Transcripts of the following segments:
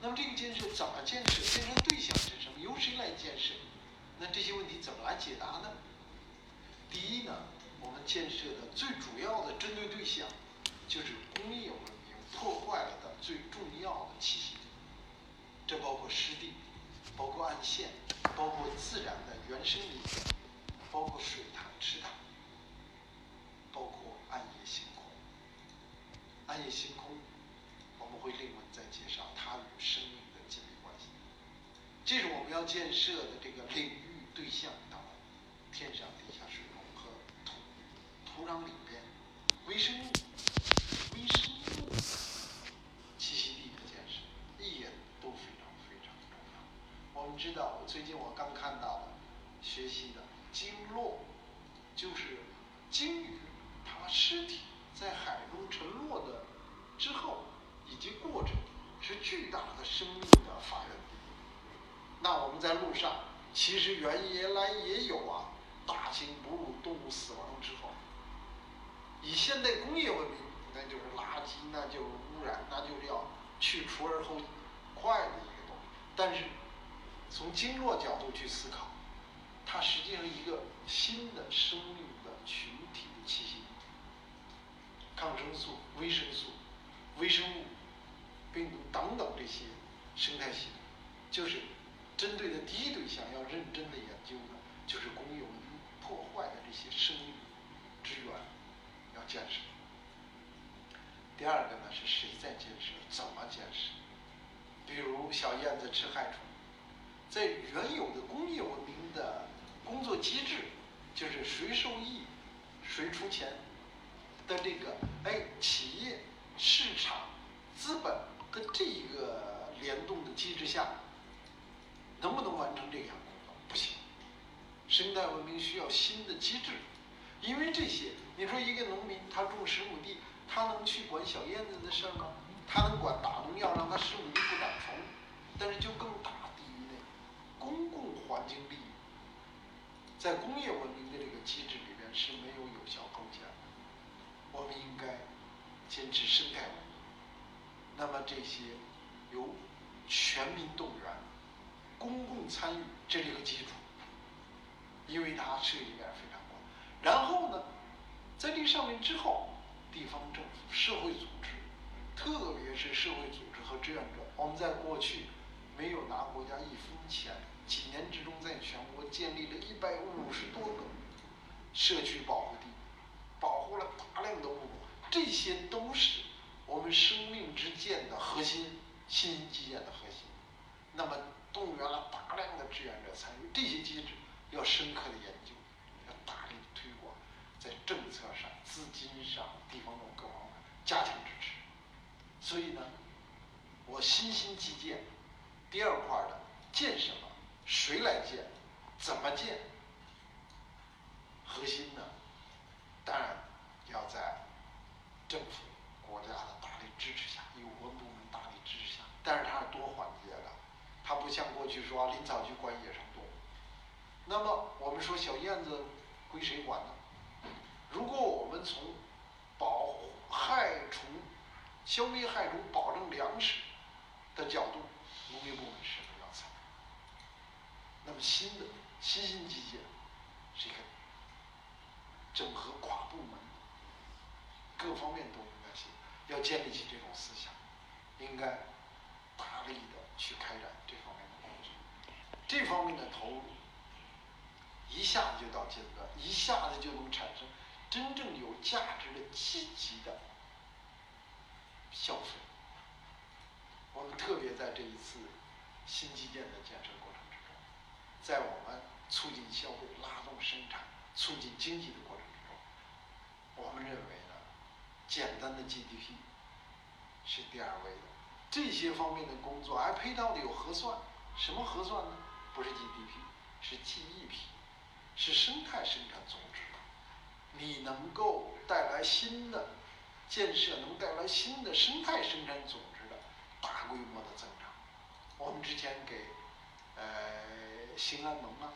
那么这个建设怎么建设？建设对象是什么？由谁来建设？那这些问题怎么来解答呢？第一呢，我们建设的最主要的针对对象，就是工业文明破坏了的最重要的栖息，这包括湿地，包括岸线，包括自然的原生林，包括水塘、池塘，包括暗夜星空。暗夜星空，我们会另外再介绍它与生命的紧密关系。这是我们要建设的这个领域对象当中，天上、地下、水中和土土壤里边微生物、微生物栖息地的建设也都非常非常重要。我们知道，最近我刚看到的学习的鲸落，就是鲸鱼它尸体在海中沉落的之后以及过程，是巨大的生命的发源地。那我们在路上，其实原原来也有啊，大型哺乳动物死亡之后，以现代工业文明，那就是垃圾，那就是污染，那就是要去除而后快的一个东西。但是从经络角度去思考，它实际上一个新的生命的群体的栖息。抗生素、维生素、微生物、病毒等等这些生态系统，就是针对的第一对象要认真的研究的，就是工业文明破坏的这些生命之源要建设。第二个呢是谁在建设，怎么建设？比如小燕子吃害虫，在原有的工业文明的工作机制，就是谁受益，谁出钱的这个哎企业、市场、资本的这一个联动的机制下，能不能完成这项工作？不行。生态文明需要新的机制，因为这些，你说一个农民他种十亩地，他能去管小燕子的事儿吗？他能管打农药让他十亩地不长虫，但是就更大的一类公共环境利益，在工业文明的这个机制里边是没有有效贡献的。我们应该坚持生态文明。那么这些由全民动员、公共参与这是一个基础，因为它涉及面非常广。然后呢，在这上面之后，地方政府、社会组织，特别是社会组织和志愿者，我们在过去没有拿国家一分钱，几年之中在全国建立了一百五十多个社区保护地。保护了大量的物种，这些都是我们生命之剑的核心，新基建的核心。那么动员了大量的志愿者参与，这些机制要深刻的研究，要大力的推广，在政策上、资金上、地方各方面加强支持。所以呢，我新兴基建第二块的建什么，谁来建，怎么建，核心呢？当然要在政府、国家的大力支持下，有关部门大力支持下，但是它是多环节的，它不像过去说林草局管野生。那么我们说小燕子归谁管呢？如果我们从保害虫、消灭害虫、保证粮食的角度，农业部门是不要参与？那么新的新兴基建是一个。整合跨部门，各方面都应该是要建立起这种思想，应该大力的去开展这方面的工作。这方面的投入一下子就到阶段，一下子就能产生真正有价值的积极的消费。我们特别在这一次新基建的建设过程之中，在我们促进消费、拉动生产、促进经济的过程之中。我们认为呢，简单的 GDP 是第二位的，这些方面的工作还配套的有核算，什么核算呢？不是 GDP 生态生产总值。你能够带来新的建设，能带来新的生态生产总值的大规模的增长。我们之前给呃兴安盟啊，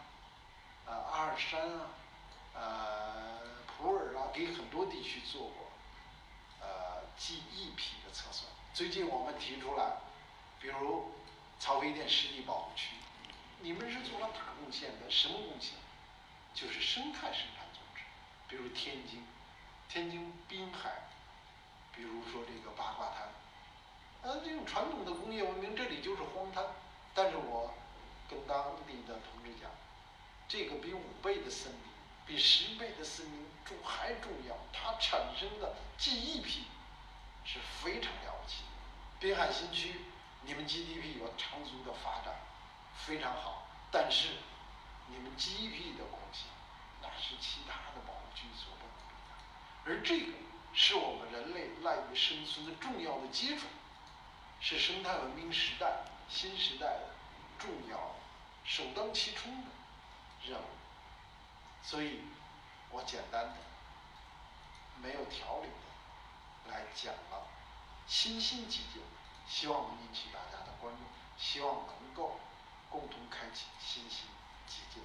呃阿尔山啊，呃。普洱啊，给很多地区做过，呃，GEP 的测算。最近我们提出来，比如曹妃甸湿地保护区，你们是做了大贡献的，什么贡献？就是生态生产组织，比如天津，天津滨海，比如说这个八卦滩，呃，这种传统的工业文明，这里就是荒滩，但是我跟当地的同志讲，这个比五倍的森林，比十倍的森林重还重要，它产生的记忆品是非常了不起。滨海新区，你们 GDP 有长足的发展，非常好，但是。你们 GDP 的贡献，那是其他的保护区所不能的。而这个是我们人类赖以生存的重要的基础，是生态文明时代新时代的重要、首当其冲的任务。所以，我简单的、没有条理的来讲了新兴基金，希望能引起大家的关注，希望能够共同开启新兴。记住。